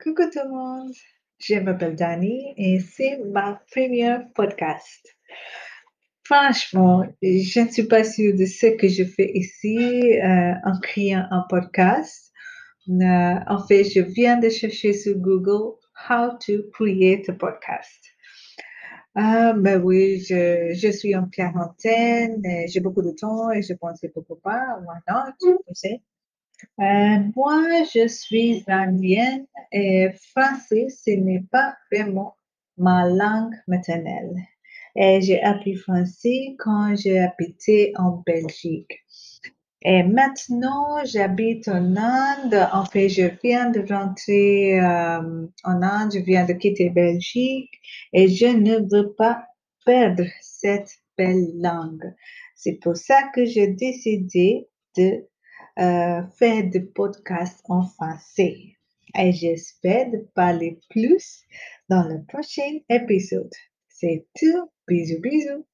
Coucou tout le monde, je m'appelle Dani et c'est ma première podcast. Franchement, je ne suis pas sûre de ce que je fais ici euh, en créant un podcast. Euh, en fait, je viens de chercher sur Google How to create a podcast. Ah, ben oui, je, je suis en quarantaine, j'ai beaucoup de temps et je pensais pourquoi pas, why not, tu sais. Euh, moi, je suis indienne et français, ce n'est pas vraiment ma langue maternelle. Et j'ai appris français quand j'ai habité en Belgique. Et maintenant, j'habite en Inde. En fait, je viens de rentrer euh, en Inde, je viens de quitter Belgique et je ne veux pas perdre cette belle langue. C'est pour ça que j'ai décidé de euh, faire des podcasts en français. Et j'espère de parler plus dans le prochain épisode. C'est tout. Bisous, bisous.